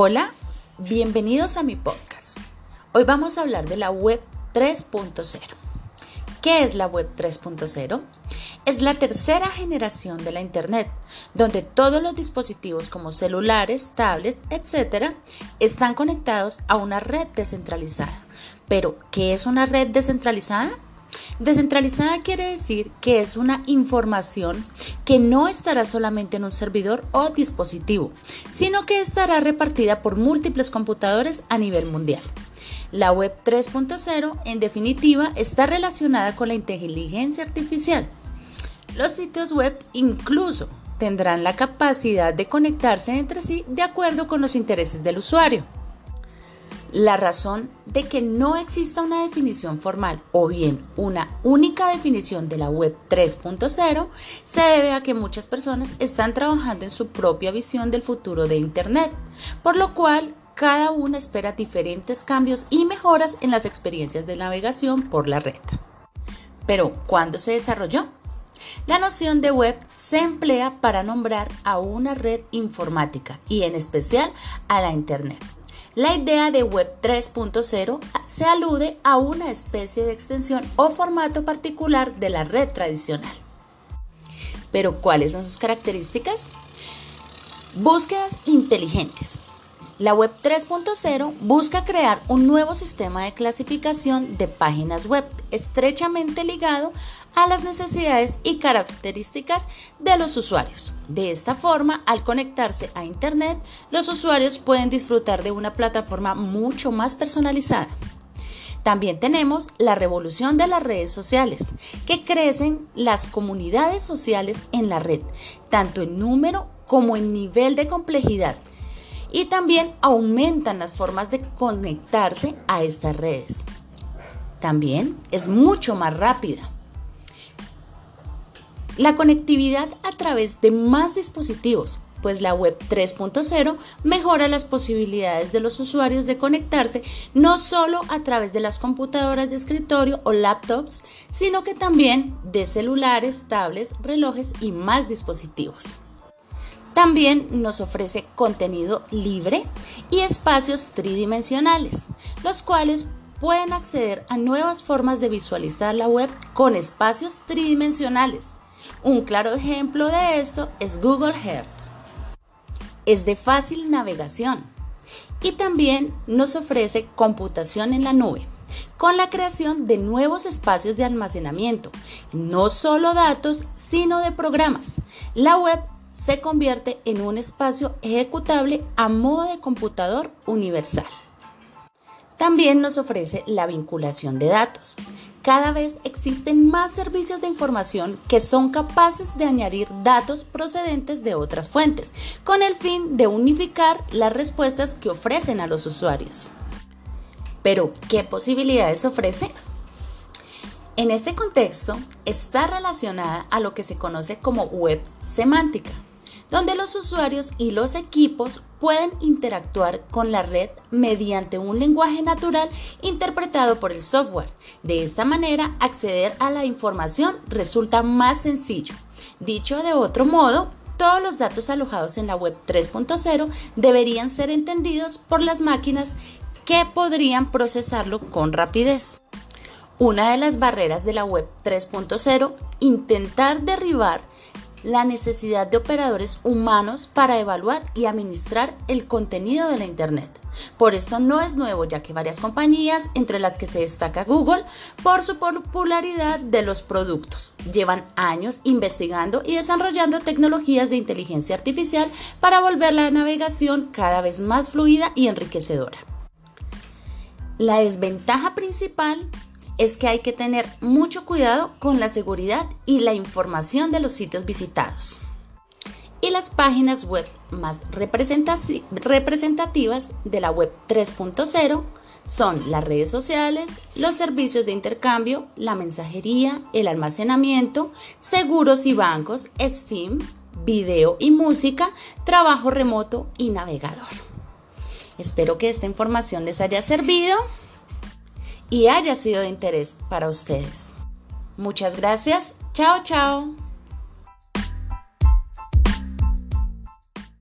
Hola, bienvenidos a mi podcast. Hoy vamos a hablar de la web 3.0. ¿Qué es la web 3.0? Es la tercera generación de la Internet, donde todos los dispositivos como celulares, tablets, etc., están conectados a una red descentralizada. Pero, ¿qué es una red descentralizada? Descentralizada quiere decir que es una información que no estará solamente en un servidor o dispositivo, sino que estará repartida por múltiples computadores a nivel mundial. La web 3.0, en definitiva, está relacionada con la inteligencia artificial. Los sitios web incluso tendrán la capacidad de conectarse entre sí de acuerdo con los intereses del usuario. La razón de que no exista una definición formal o bien una única definición de la web 3.0 se debe a que muchas personas están trabajando en su propia visión del futuro de Internet, por lo cual cada una espera diferentes cambios y mejoras en las experiencias de navegación por la red. Pero, ¿cuándo se desarrolló? La noción de web se emplea para nombrar a una red informática y en especial a la Internet la idea de Web 3.0 se alude a una especie de extensión o formato particular de la red tradicional. Pero ¿cuáles son sus características? Búsquedas inteligentes. La Web 3.0 busca crear un nuevo sistema de clasificación de páginas web estrechamente ligado a las necesidades y características de los usuarios. De esta forma, al conectarse a Internet, los usuarios pueden disfrutar de una plataforma mucho más personalizada. También tenemos la revolución de las redes sociales, que crecen las comunidades sociales en la red, tanto en número como en nivel de complejidad y también aumentan las formas de conectarse a estas redes. También es mucho más rápida. La conectividad a través de más dispositivos, pues la web 3.0 mejora las posibilidades de los usuarios de conectarse no solo a través de las computadoras de escritorio o laptops, sino que también de celulares, tablets, relojes y más dispositivos. También nos ofrece contenido libre y espacios tridimensionales, los cuales pueden acceder a nuevas formas de visualizar la web con espacios tridimensionales. Un claro ejemplo de esto es Google Earth. Es de fácil navegación y también nos ofrece computación en la nube con la creación de nuevos espacios de almacenamiento, no solo datos, sino de programas. La web se convierte en un espacio ejecutable a modo de computador universal. También nos ofrece la vinculación de datos. Cada vez existen más servicios de información que son capaces de añadir datos procedentes de otras fuentes, con el fin de unificar las respuestas que ofrecen a los usuarios. Pero, ¿qué posibilidades ofrece? En este contexto, está relacionada a lo que se conoce como web semántica donde los usuarios y los equipos pueden interactuar con la red mediante un lenguaje natural interpretado por el software. De esta manera, acceder a la información resulta más sencillo. Dicho de otro modo, todos los datos alojados en la web 3.0 deberían ser entendidos por las máquinas que podrían procesarlo con rapidez. Una de las barreras de la web 3.0, intentar derribar la necesidad de operadores humanos para evaluar y administrar el contenido de la Internet. Por esto no es nuevo, ya que varias compañías, entre las que se destaca Google, por su popularidad de los productos, llevan años investigando y desarrollando tecnologías de inteligencia artificial para volver la navegación cada vez más fluida y enriquecedora. La desventaja principal es que hay que tener mucho cuidado con la seguridad y la información de los sitios visitados. Y las páginas web más representativas de la web 3.0 son las redes sociales, los servicios de intercambio, la mensajería, el almacenamiento, seguros y bancos, Steam, video y música, trabajo remoto y navegador. Espero que esta información les haya servido y haya sido de interés para ustedes. Muchas gracias. Chao, chao.